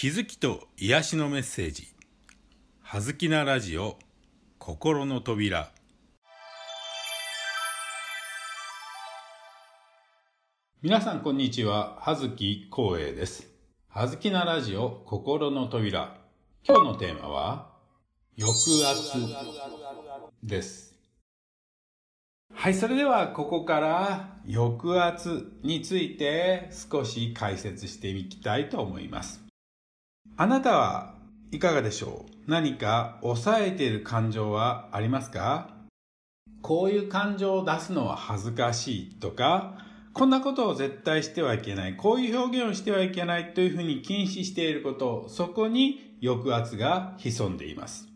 気づきと癒しのメッセージ「はずきなラジオ心の扉」皆さんこんにちは。葉月光栄です。はずきなラジオ心の扉。今日のテーマは抑圧です。はい、それではここから抑圧について少し解説していきたいと思います。あなたはいかがでしょう？何か抑えている感情はありますか？こういう感情を出すのは恥ずかしいとか、こんなことを絶対してはいけない、こういう表現をしてはいけないというふうに禁止していること、そこに抑圧が潜んでいます。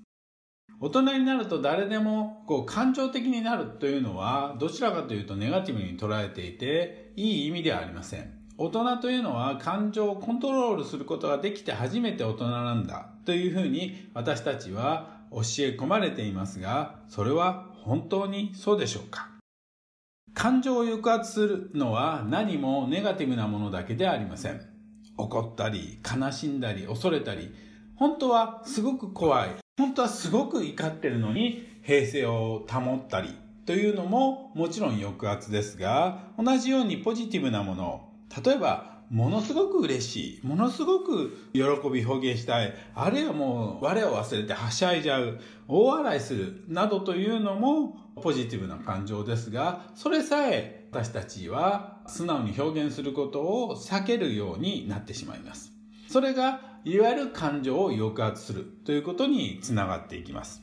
大人になると誰でもこう感情的になるというのはどちらかというとネガティブに捉えていていい意味ではありません。大人というのは感情をコントロールすることができて初めて大人なんだというふうに私たちは教え込まれていますが、それは本当にそうでしょうか？感情を抑圧するのは何もネガティブなものだけではありません。怒ったり、悲しんだり、恐れたり、本当はすごく怖い、本当はすごく怒ってるのに平静を保ったりというのももちろん抑圧ですが、同じようにポジティブなもの、例えばものすごく嬉しい、ものすごく喜び表現したい、あるいはもう我を忘れてはしゃいじゃう、大笑いする、などというのもポジティブな感情ですが、それさえ私たちは素直に表現することを避けるようになってしまいます。それがいわゆる感情を抑圧するということにつながっていきます。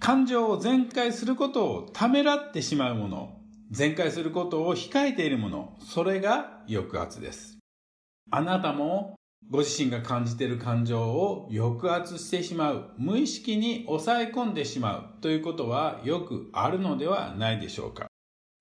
感情を全開することをためらってしまうもの、全開することを控えているもの、それが抑圧です。あなたもご自身が感じている感情を抑圧してしまう、無意識に抑え込んでしまうということはよくあるのではないでしょうか。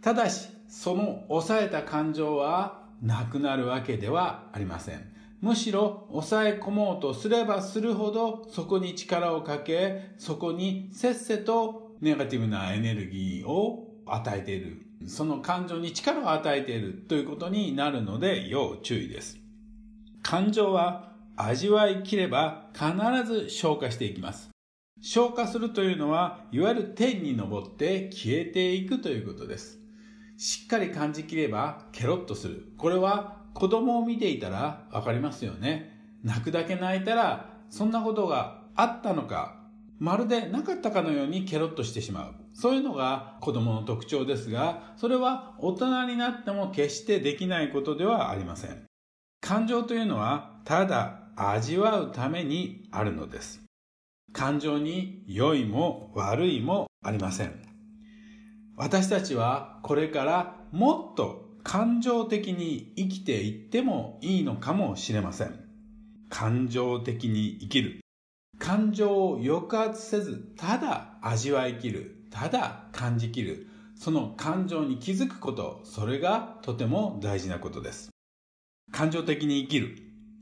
ただし、その抑えた感情はなくなるわけではありません。むしろ抑え込もうとすればするほどそこに力をかけ、そこにせっせとネガティブなエネルギーを与えている。その感情に力を与えているということになるので要注意です。感情は味わいきれば必ず消化していきます。消化するというのは、いわゆる天に昇って消えていくということです。しっかり感じきればケロッとする。これは子供を見ていたらわかりますよね。泣くだけ泣いたら、そんなことがあったのか、まるでなかったかのようにケロッとしてしまう。そういうのが子供の特徴ですが、それは大人になっても決してできないことではありません。感情というのは、ただ味わうためにあるのです。感情に良いも悪いもありません。私たちはこれからもっと感情的に生きていってもいいのかもしれません。感情的に生きる。感情を抑圧せず、ただ味わいきる。ただ感じきる。その感情に気づくこと、それがとても大事なことです。感情的に生きる。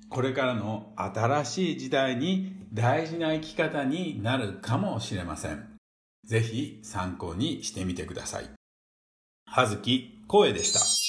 これからの新しい時代に大事な生き方になるかもしれません。ぜひ参考にしてみてください。はずき、声でした。